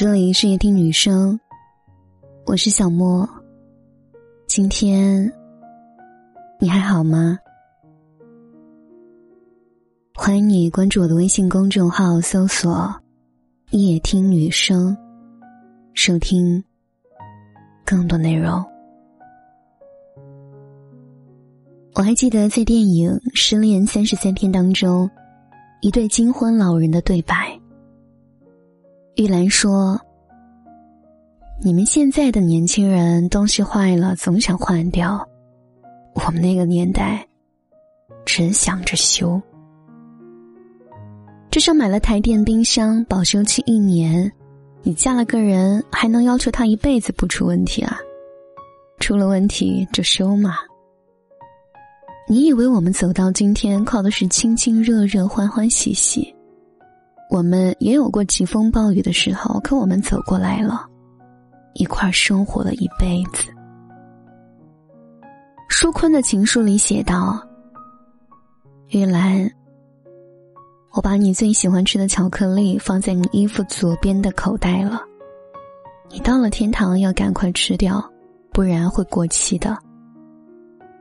这里是夜听女生，我是小莫。今天你还好吗？欢迎你关注我的微信公众号，搜索“夜听女生”，收听更多内容。我还记得在电影《失恋三十三天》当中，一对金婚老人的对白。玉兰说：“你们现在的年轻人东西坏了总想换掉，我们那个年代只想着修。至少买了台电冰箱，保修期一年，你嫁了个人还能要求他一辈子不出问题啊？出了问题就修嘛。你以为我们走到今天靠的是亲亲热热、欢欢喜喜？”我们也有过疾风暴雨的时候，可我们走过来了，一块生活了一辈子。舒坤的情书里写道：“玉兰，我把你最喜欢吃的巧克力放在你衣服左边的口袋了，你到了天堂要赶快吃掉，不然会过期的。”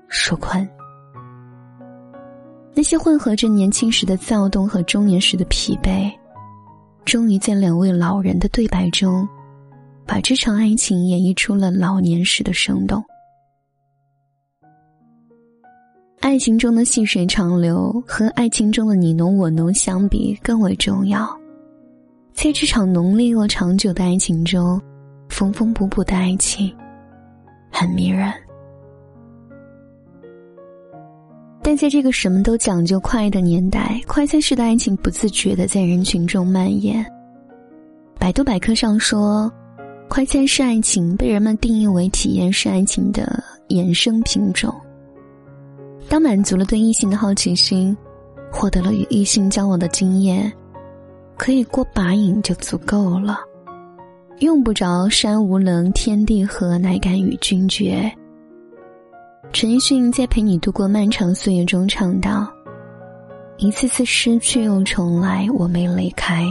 舒坤。那些混合着年轻时的躁动和中年时的疲惫，终于在两位老人的对白中，把这场爱情演绎出了老年时的生动。爱情中的细水长流和爱情中的你侬我侬相比更为重要，在这场浓烈又长久的爱情中，缝缝补补的爱情，很迷人。但在这个什么都讲究快的年代，快餐式的爱情不自觉的在人群中蔓延。百度百科上说，快餐式爱情被人们定义为体验式爱情的衍生品种。当满足了对异性的好奇心，获得了与异性交往的经验，可以过把瘾就足够了，用不着山无棱，天地合，乃敢与君绝。陈奕迅在《陪你度过漫长岁月》中唱道：“一次次失去又重来，我没离开，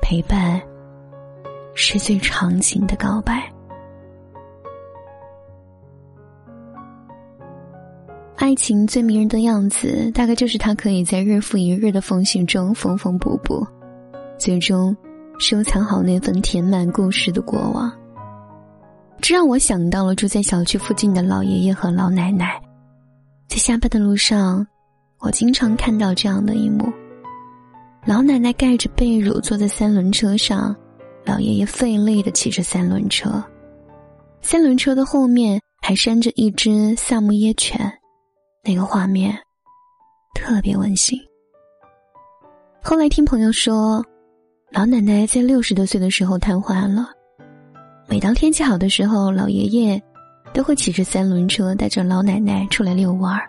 陪伴是最长情的告白。爱情最迷人的样子，大概就是它可以在日复一日的缝隙中缝缝补补，最终收藏好那份填满故事的过往。”这让我想到了住在小区附近的老爷爷和老奶奶，在下班的路上，我经常看到这样的一幕：老奶奶盖着被褥坐在三轮车上，老爷爷费力的骑着三轮车，三轮车的后面还拴着一只萨摩耶犬，那个画面特别温馨。后来听朋友说，老奶奶在六十多岁的时候瘫痪了。每当天气好的时候，老爷爷都会骑着三轮车带着老奶奶出来遛弯儿。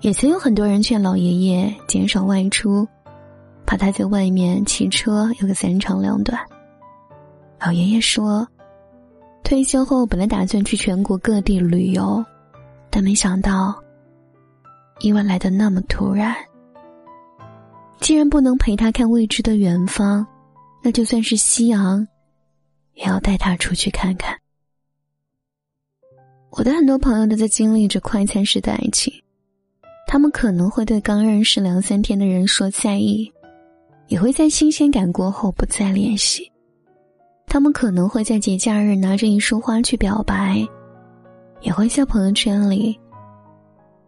也曾有很多人劝老爷爷减少外出，怕他在外面骑车有个三长两短。老爷爷说，退休后本来打算去全国各地旅游，但没想到意外来的那么突然。既然不能陪他看未知的远方，那就算是夕阳。也要带他出去看看。我的很多朋友都在经历着快餐式的爱情，他们可能会对刚认识两三天的人说在意，也会在新鲜感过后不再联系。他们可能会在节假日拿着一束花去表白，也会在朋友圈里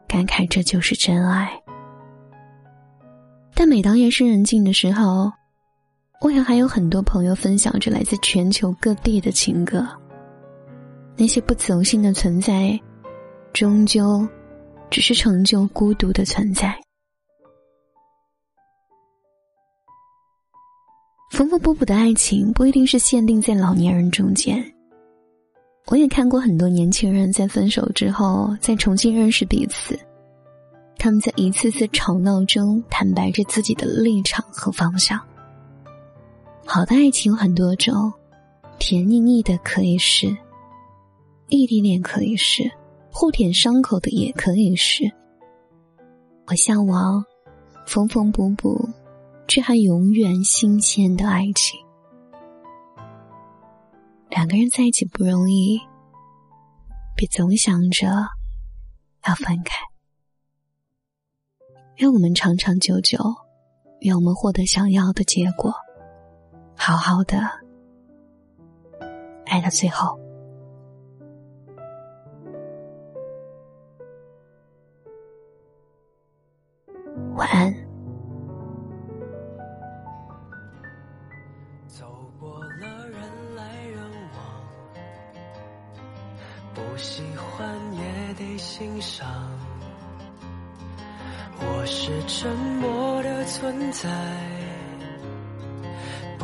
感慨这就是真爱。但每当夜深人静的时候，我也还有很多朋友分享着来自全球各地的情歌。那些不走心的存在，终究只是成就孤独的存在。缝缝补补的爱情不一定是限定在老年人中间。我也看过很多年轻人在分手之后再重新认识彼此，他们在一次次吵闹中坦白着自己的立场和方向。好的爱情有很多种，甜腻腻的可以是，异地恋可以是，互舔伤口的也可以是。我向往缝缝补补，却还永远新鲜的爱情。两个人在一起不容易，别总想着要分开。愿我们长长久久，愿我们获得想要的结果，好好的爱到最后。晚安。走过了人来人往，不喜欢也得欣赏，我是沉默的存在，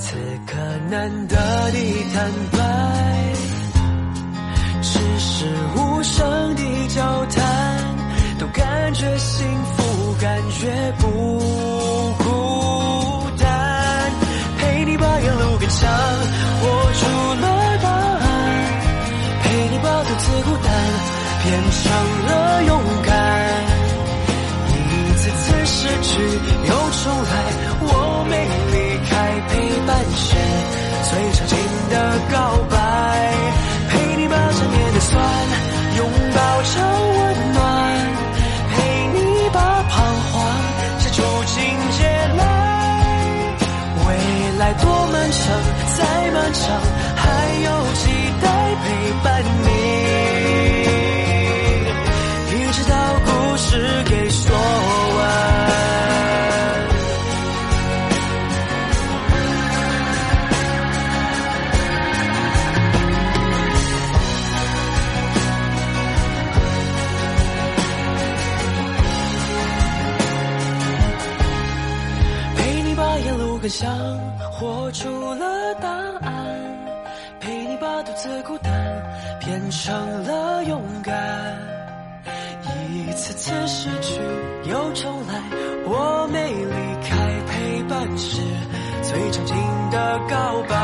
此刻难得的坦白，只是无声的交谈，都感觉幸福，感觉不上还有期待陪伴你一直到故事给说完陪你把沿路感想活出了答案，陪你把独自孤单变成了勇敢。一次次失去又重来，我没离开，陪伴是最长情的告白。